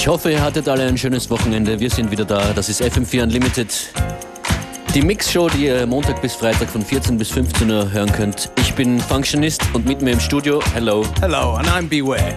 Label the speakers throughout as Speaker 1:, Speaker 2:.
Speaker 1: Ich hoffe, ihr hattet alle ein schönes Wochenende. Wir sind wieder da. Das ist FM4 Unlimited. Die Mixshow, die ihr Montag bis Freitag von 14 bis 15 Uhr hören könnt. Ich bin Functionist und mit mir im Studio, hello.
Speaker 2: Hello, and I'm Beware.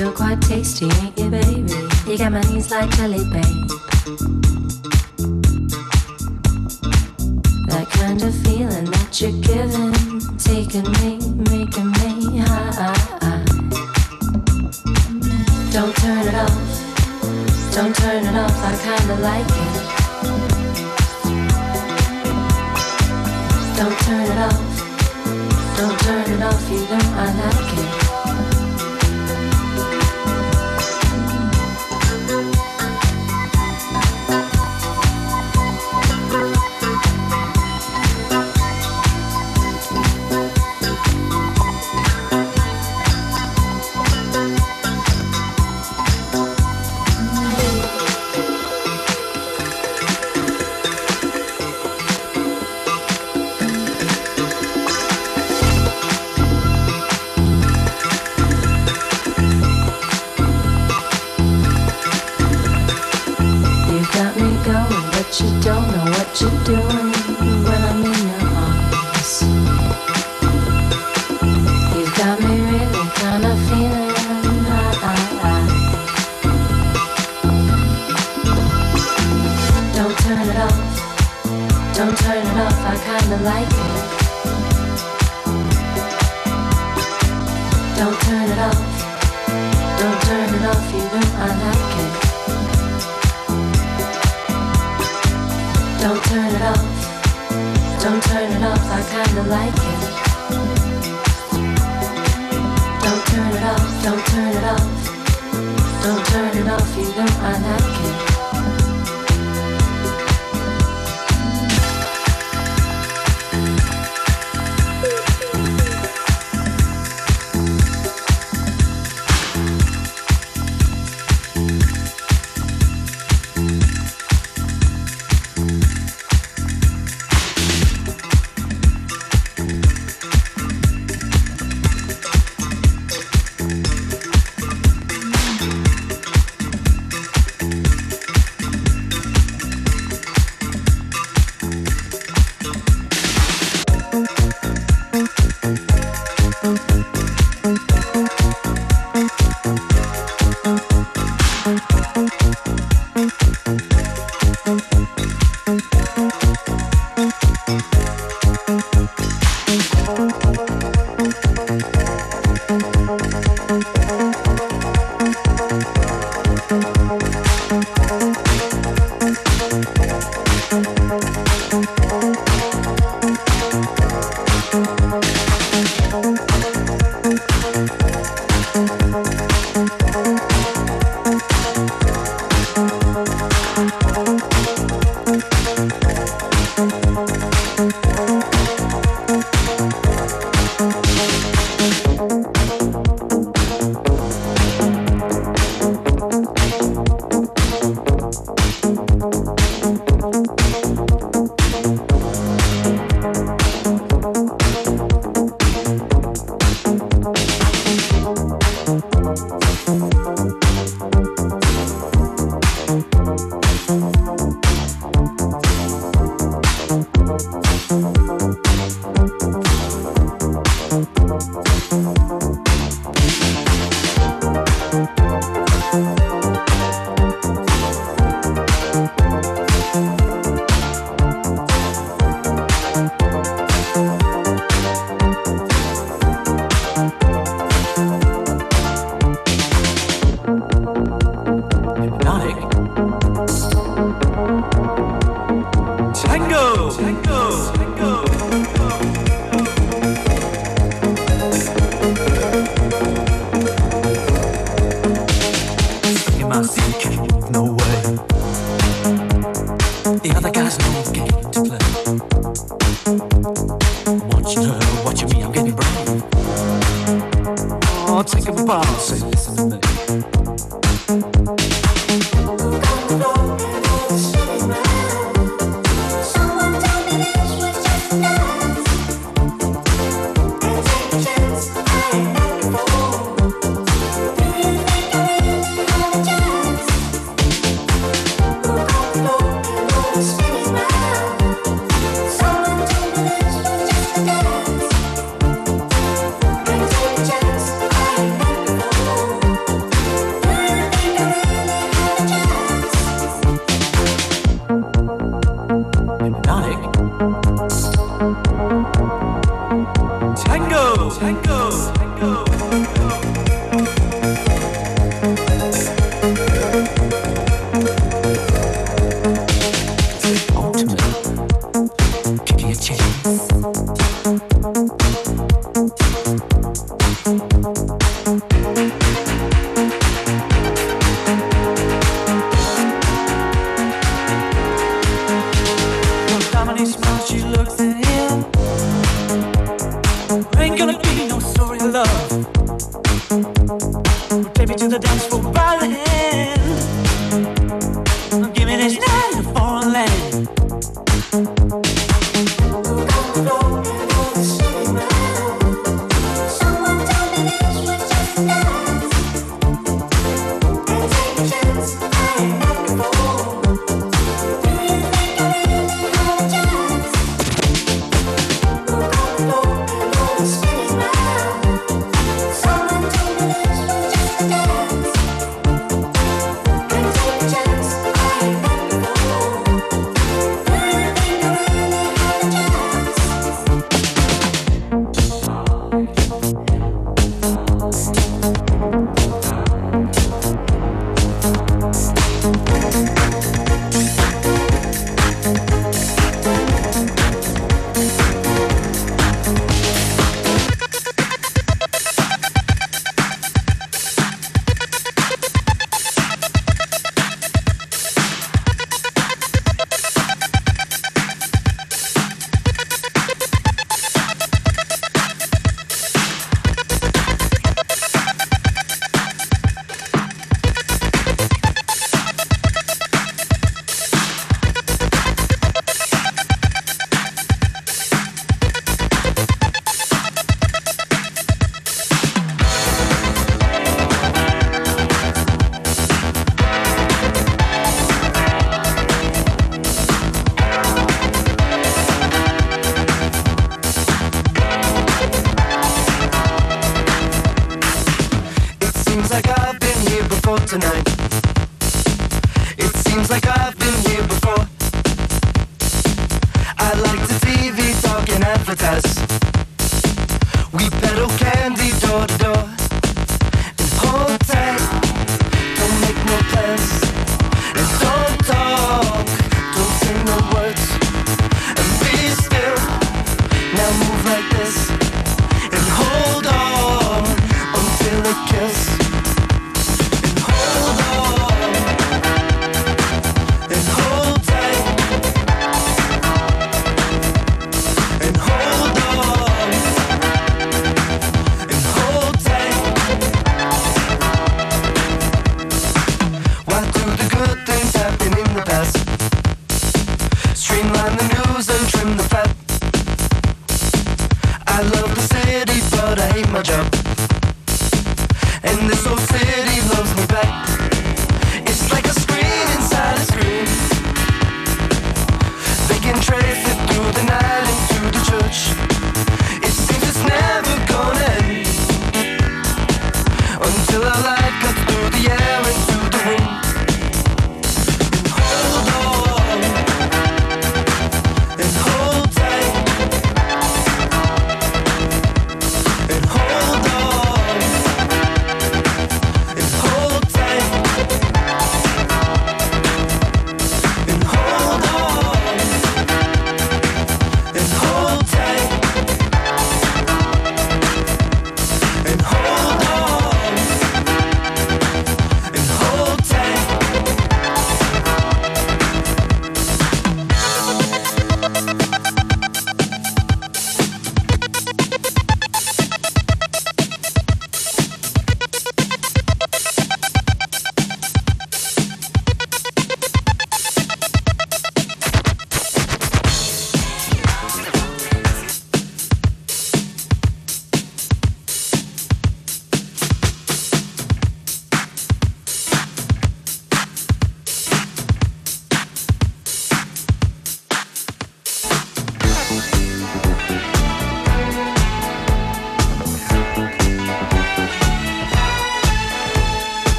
Speaker 3: feel quite tasty, ain't you, baby? You got my knees like jelly, babe. That kind of feeling that you're giving, taking me, making me high. Don't turn it off, don't turn it off. I kinda like it. Don't turn it off, don't turn it off. You know I like it.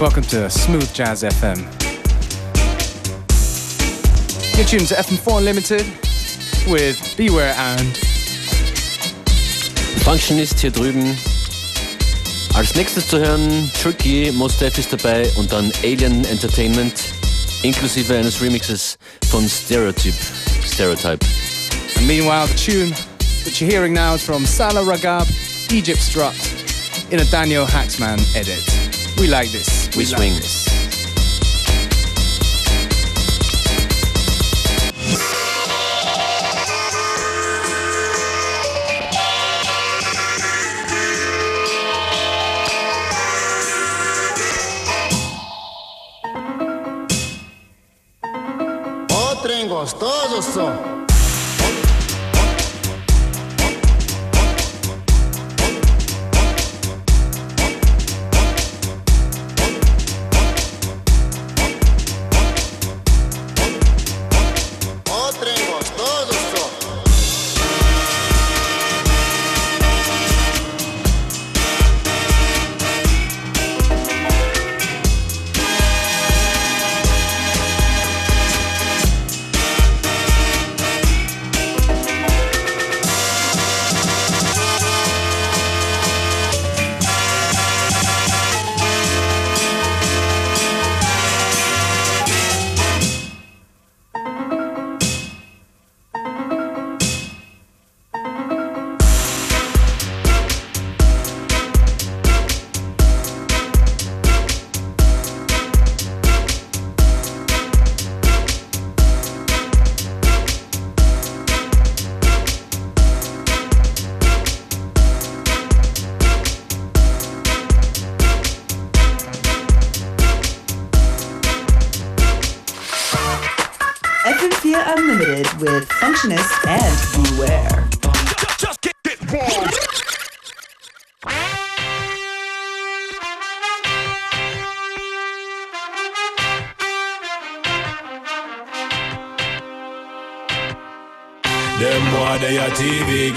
Speaker 2: Welcome to Smooth Jazz FM. You're tuned to FM4 Unlimited with Beware and
Speaker 1: Functionist hier drüben. Als nächstes zu hören Tricky, Mos Def ist dabei und dann Alien Entertainment inklusive eines Remixes von Stereotype. Stereotype.
Speaker 2: And meanwhile, the tune that you're hearing now is from Salah Ragab, Egypt Strut, in a Daniel Haaksman edit. We like this. We, we swing. Like this.
Speaker 4: gostoso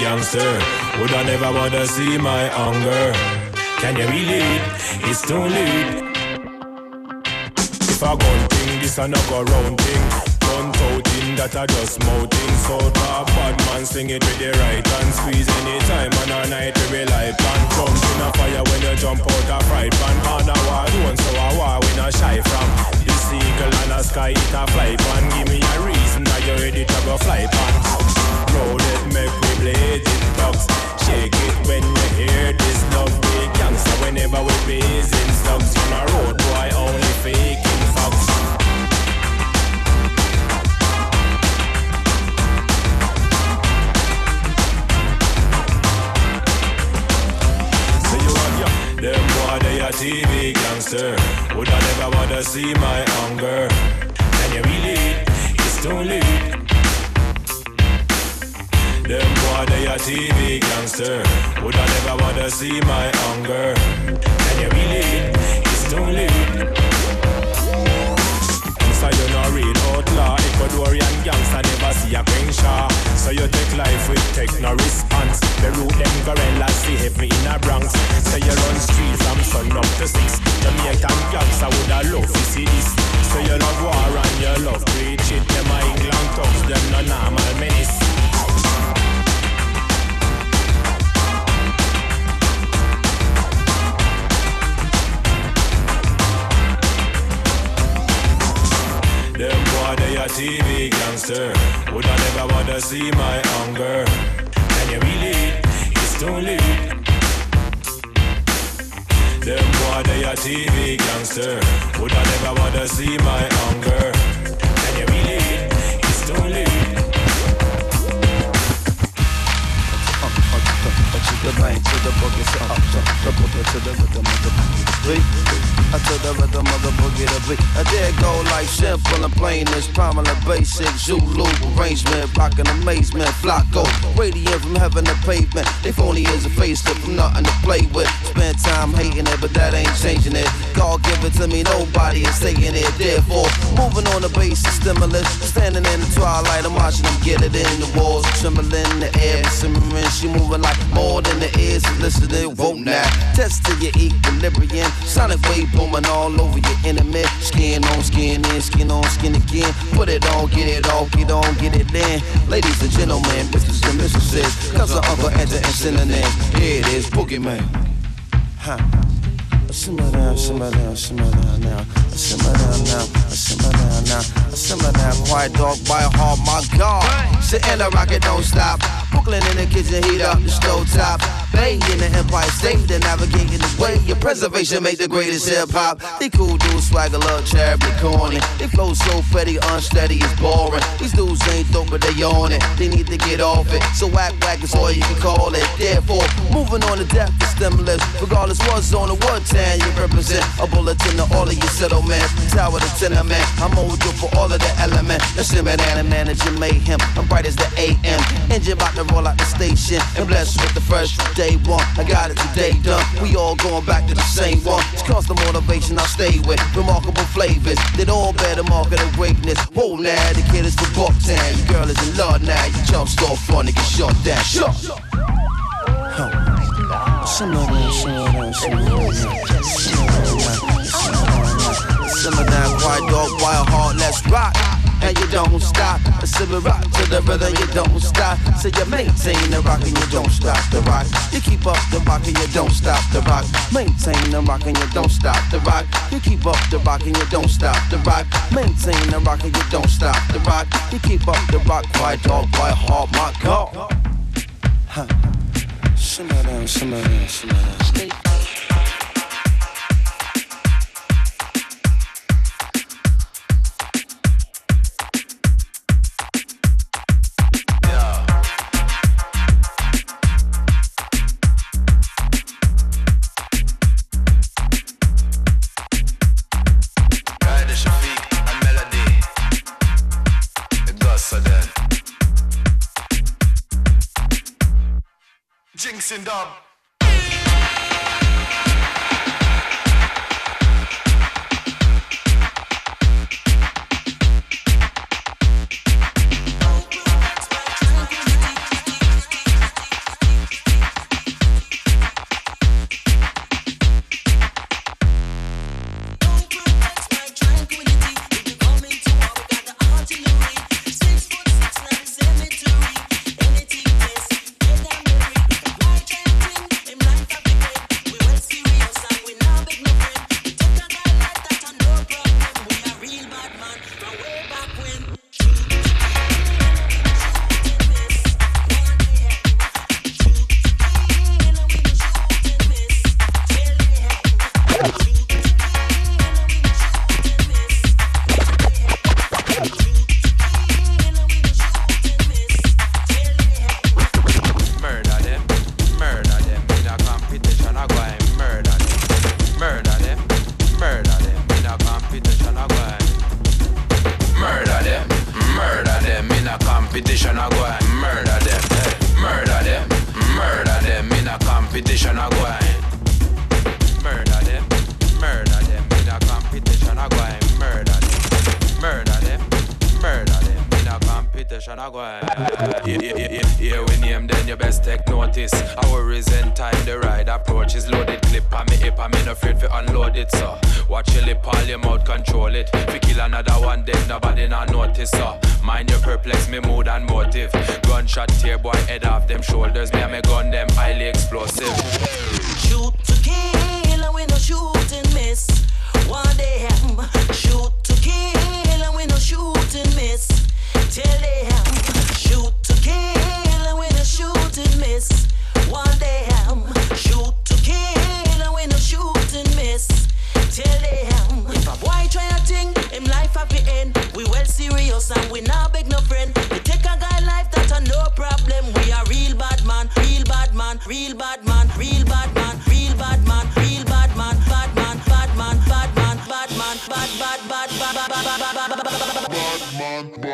Speaker 5: gangster. Would I never wanna see my hunger? Can you relate? It's too late. If I gun thing, this a no go round thing. That I just mouthing. So top bad man sing it with the right hand. Squeeze anytime on a night we rely pan. Jump in a fire when you jump out a fried pan. On a war doing so a war we not shy from. This eagle and a sky it a fly pan. Give me a reason that you ready to go fly pan roll it, make we blaze it, dogs. Shake it when you hear this love. We gangsta whenever we blazing subs. On a road boy, only faking TV gangster. Would I never wanna see my hunger? Can you relate? It's too late. Them boy they a TV gangster Would I never wanna see my hunger Can you relate? It's too late So you know real outlaw Ecuadorian gangster never see a Crenshaw So you take life with take no response The root them gorillas see heavy in a Bronx you run streets from sun up to six Jamaican gangster would a love to see this So you love war and you love preach it Them a England thugs, them no normal menace a TV gangster. Would I never wanna see my hunger? Can you relate? It's too late. Them boy they a TV gangster. Would I never wanna see my hunger? Can you relate? It's too late.
Speaker 6: The bank, to the boogie, so up, to the boogie, to the rhythm of the beat. I to the rhythm of the boogie to beat. I did go like simple and plain as prominent basic Zulu arrangement, rockin' amazement, flocko, radiant from heaven to pavement. They phony as a facelift from nothing to play with. Spend time hating it, but that ain't changing it. God give it to me, nobody is taking it. Therefore, moving on the basis stimulus, standing in the twilight I'm watching them get it in the walls, trembling in the air, simmering. She moving like more than the ears listening. Vote now, test to your equilibrium. Sonic wave booming all over your enemy. Skin on skin in, skin on skin again. Put it on, get it off, get on, get it in. Ladies and gentlemen, Mrs. and Mrs. Cause the uncle enter and synonym. Here it is, Boogeyman. Huh. Simmer down, simmer down, simmer down now. Simmer down now, simmer down now. Simmer down, quiet dog by heart, my God. Sit in the rocket, don't stop. Brooklyn in the kitchen, heat up the stove top. In the Empire State, they're navigating the way. Your preservation make the greatest hip hop. They cool dudes, swagger, love, terribly corny. They flow so fetty, unsteady, it's boring. These dudes ain't dope, but they on it. They need to get off it. So whack whack is all you can call it. Therefore, moving on to death is stimulus. Regardless what's on the what town you represent. A bulletin to all of your settlements. Tower to tenement. I'm old for all of the elements. The shimmer and managing mayhem. I'm bright as the AM. Engine about to roll out the station. And blessed with the fresh day one. I got it today done. We all going back to the same one. It's constant motivation I stay with. Remarkable flavors that all bear the mark of the greatness. Whoa, now the kid is from Bucktown. Your girl is in love now. You jump start fun and get shut down. Shut. Huh. Simmer down, simmer down, simmer down, simmer down, quiet dog, wild heart, let's rock and you don't stop. A civil rock to the rhythm, you don't stop. So you maintain the rock and you don't stop the rock. You keep up the rock and you don't stop the rock. Maintain the rock and you don't stop the rock. You keep up the rock and you don't stop the rock. Maintain the rock and you don't stop the rock. You keep up the rock, quiet dog, quiet heart, my God. Huh. Simmer down, simmer down, simmer down. Jinxing dub.
Speaker 7: up all your mouth, control it. If you kill another one, then nobody not notice. Uh. Mind your perplex me mood and motive. Gunshot tear boy head off them shoulders. Me and me gun them highly explosive.
Speaker 8: Shoot to kill and we no shooting miss. One day hmm, shoot to kill and we no shooting miss. Till they hmm, shoot to kill and we no shooting miss. One day hmm, shoot to kill and we no shooting miss tell them if a boy try a thing, him life have the end. We well serious and we now beg no friend. We take a guy life that a no problem. We are real bad man, real bad man, real bad man, real bad man, real bad man, real bad man, bad man, bad man, bad man, bad man, bad bad bad bad bad bad bad bad bad bad bad bad bad bad bad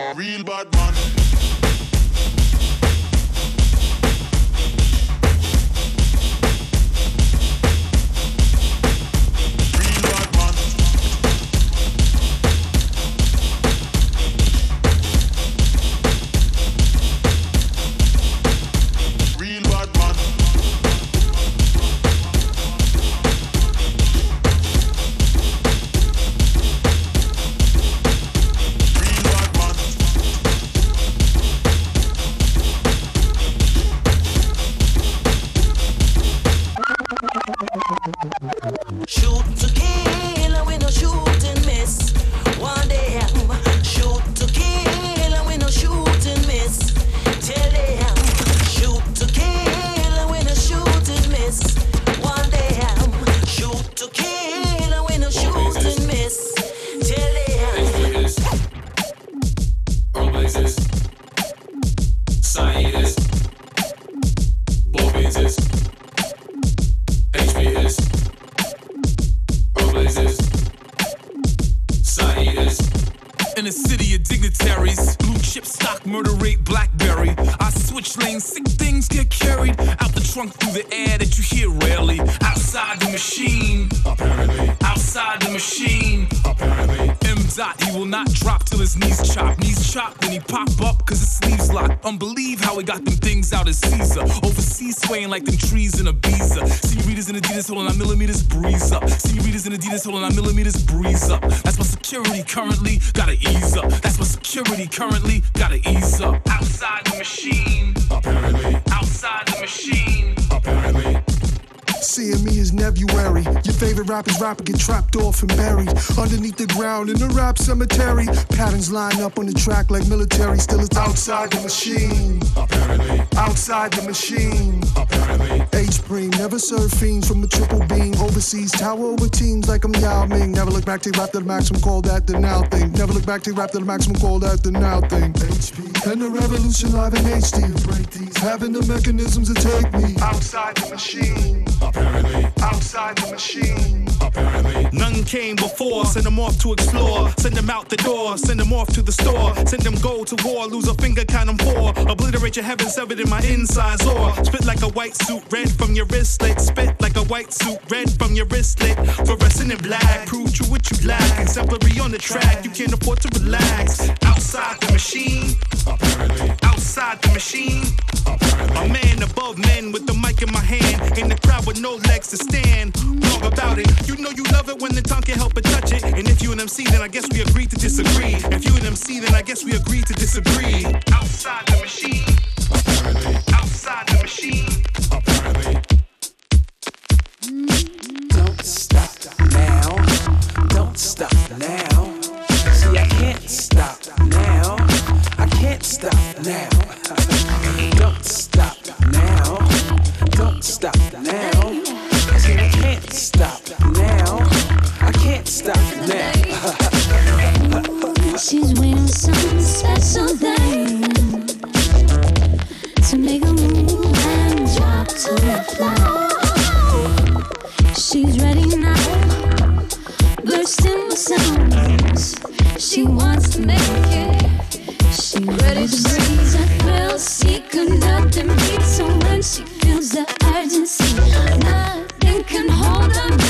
Speaker 9: bad bad bad
Speaker 10: as Caesar. Overseas swaying like them trees in Ibiza. Senoritas in Adidas holding our millimeters breeze up. Senoritas in Adidas holding our millimeters breeze up. That's my security currently, gotta ease up. That's my security currently,
Speaker 11: rapper's rapper get
Speaker 12: trapped off and
Speaker 11: buried
Speaker 12: underneath the
Speaker 11: ground in the rap
Speaker 12: cemetery.
Speaker 11: Patterns
Speaker 12: line
Speaker 11: up on the
Speaker 12: track
Speaker 11: like
Speaker 12: military.
Speaker 11: Still, it's outside the machine.
Speaker 10: Apparently. Outside
Speaker 11: the
Speaker 12: machine.
Speaker 10: Apparently. H
Speaker 11: Preem
Speaker 12: never
Speaker 11: serve
Speaker 12: fiends from a triple
Speaker 11: beam. Overseas tower over
Speaker 12: teams like I'm Yao Ming. Never look back to rap to the maximum. Call that the now thing. Never look back to rap to the maximum. Call
Speaker 11: that the now
Speaker 12: thing.
Speaker 10: HP and the revolution live in HD. Break these. Having the mechanisms to take me
Speaker 12: outside the
Speaker 10: machine. Apparently.
Speaker 12: Outside the machine.
Speaker 10: Apparently.
Speaker 13: None came before, send them off to explore. Send them out the door, send them off to the store. Send them go to war, lose a finger, count them four. Obliterate your heaven, severed in my insides, or spit like a white suit, red from your wristlet. Spit like a white suit, red from your wristlet. Fluorescent in black, prove true what you lack. Exemplary on the track, you can't afford to relax. Outside the machine,
Speaker 10: apparently.
Speaker 13: Outside the machine.
Speaker 10: A
Speaker 13: man above men with the mic in my hand. In the crowd with no legs to stand. Wrong about it. You know you love it when the tongue can't help but touch it. And if you and MC, then I guess we agree to disagree. If you and MC, then I guess we agree to disagree. Outside the machine. Outside the machine.
Speaker 14: Don't stop now. Don't stop now. See, I can't stop now. I can't stop now. Don't stop now. Don't stop now. See, I can't stop now. I can't stop now.
Speaker 15: She's waiting some special thing to make a move and drop to the floor. She's ready now, bursting with sounds. She wants to make it. Urgency. Nothing can let them eat so when she feels the urgency can hold her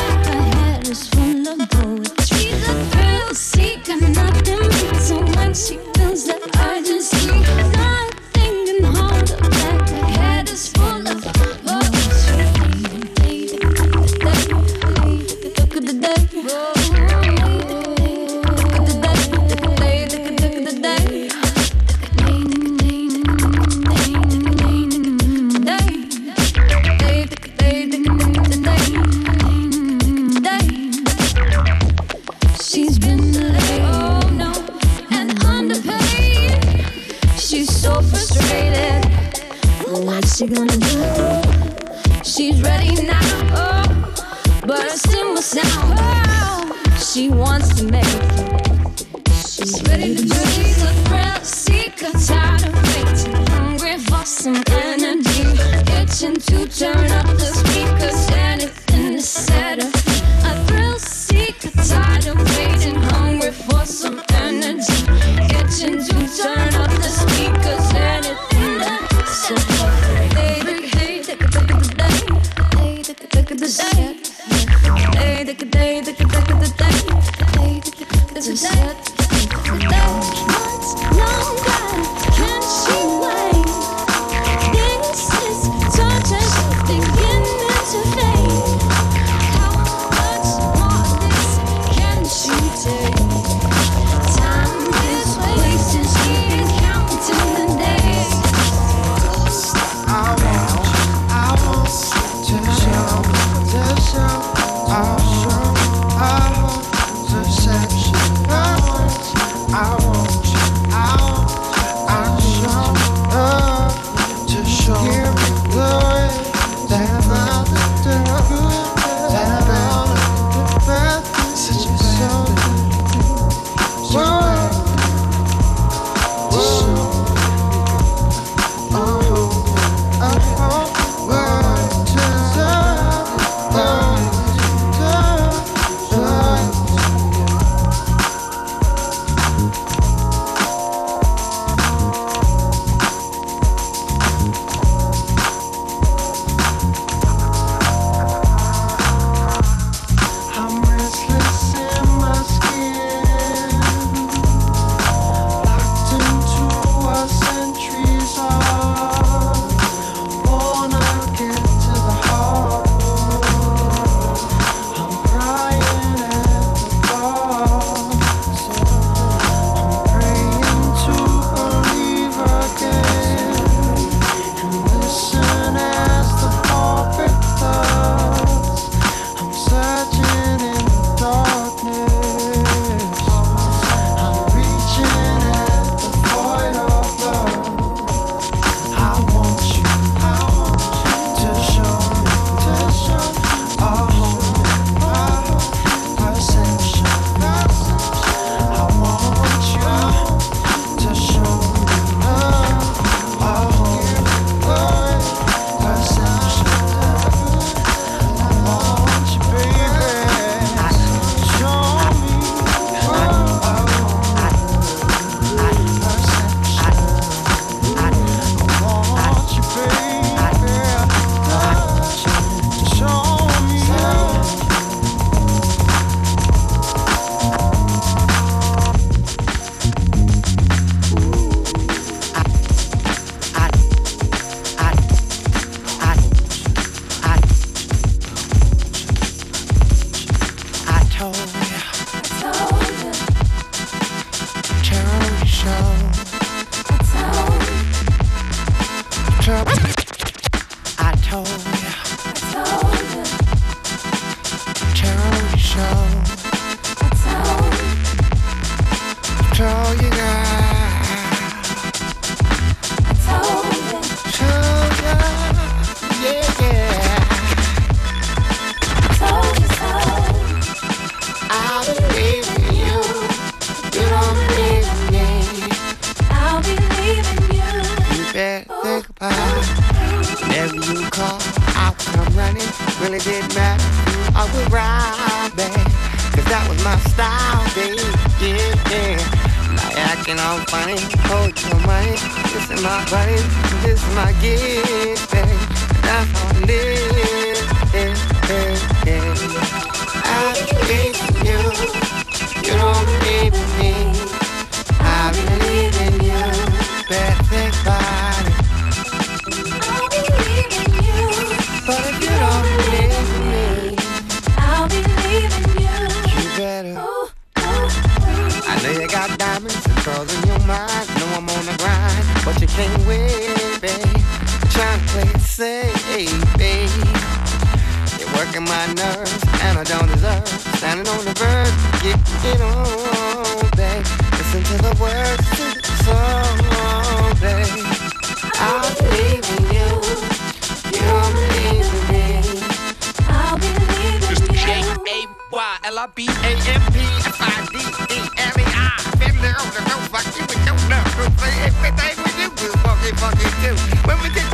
Speaker 16: I don't deserve. Standing on the verge, get it on, babe. Listen to the words to the song, babe.
Speaker 15: I believe in you.
Speaker 16: You believe in me.
Speaker 15: I'll believe in you.
Speaker 16: J-A-Y-L-I-B-A-M-P-F-I-D-E-L-E-I. Fiddler on the no fuck you with no love. Say everything we do is fuck it, fuck it too. When we get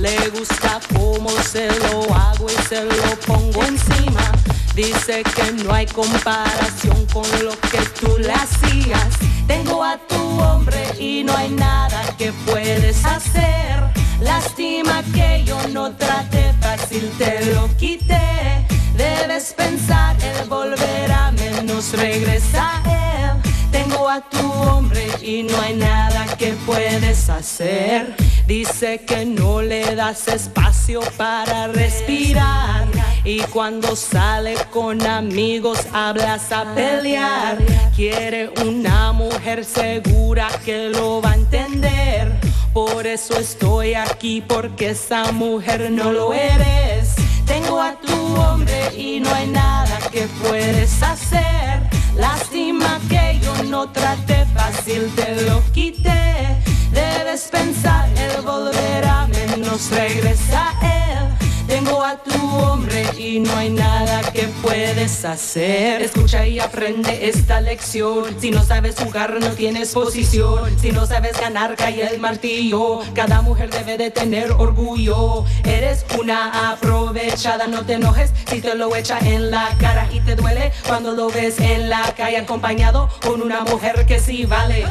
Speaker 17: Le gusta cómo se lo hago y se lo pongo encima. Dice que no hay comparación con lo que tú le hacías. Tengo a tu hombre y no hay nada que puedes hacer. Lástima que yo no traté fácil, te lo quité. Debes pensar, él volverá, menos regresa él. Tengo a tu hombre y no hay nada que puedes hacer. Dice que no le das espacio para respirar. Y cuando sale con amigos hablas a pelear. Quiere una mujer segura que lo va a entender. Por eso estoy aquí, porque esa mujer no lo eres. Tengo a tu hombre y no hay nada que puedes hacer. Lástima que yo no traté fácil, te lo quité. Debes pensar, él volverá, menos regresa él. Tengo a tu hombre y no hay nada que puedes hacer. Escucha y aprende esta lección. Si no sabes jugar, no tienes posición. Si no sabes ganar, cae el martillo. Cada mujer debe de tener orgullo. Eres una aprovechada, no te enojes si te lo echa en la cara y te duele cuando lo ves en la calle acompañado con una mujer que sí vale.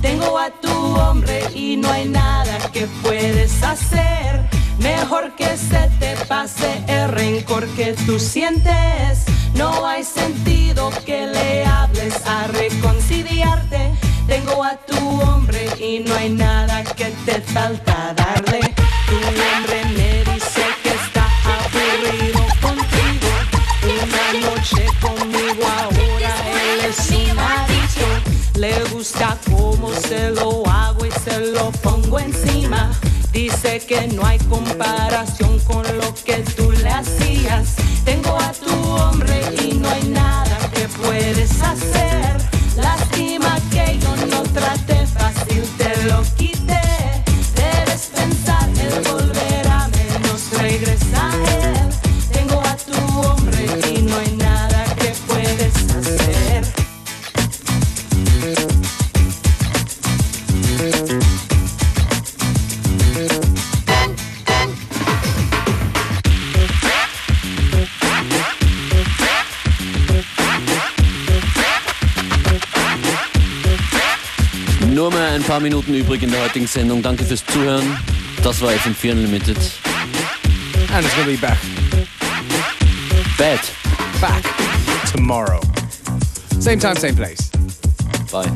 Speaker 17: Tengo a tu hombre y no hay nada que puedes hacer. Mejor que se te pase el rencor que tú sientes. No hay sentido que le hables a reconciliarte. Tengo a tu hombre y no hay nada que te falta darle. Tu hombre me dice que está aburrido contigo. Una noche conmigo ahora él es un adicto. Le gusta cómo se lo hago y se lo pongo encima. Dice que no hay comparación con lo que tú le hacías. Tengo a tu hombre y no hay nada que puedes hacer.
Speaker 1: Minuten übrig in der heutigen Sendung. Danke fürs Zuhören. Das war FM4 Unlimited.
Speaker 2: And it's gonna be back.
Speaker 1: Bad.
Speaker 2: Back tomorrow. Same time, same place.
Speaker 1: Bye.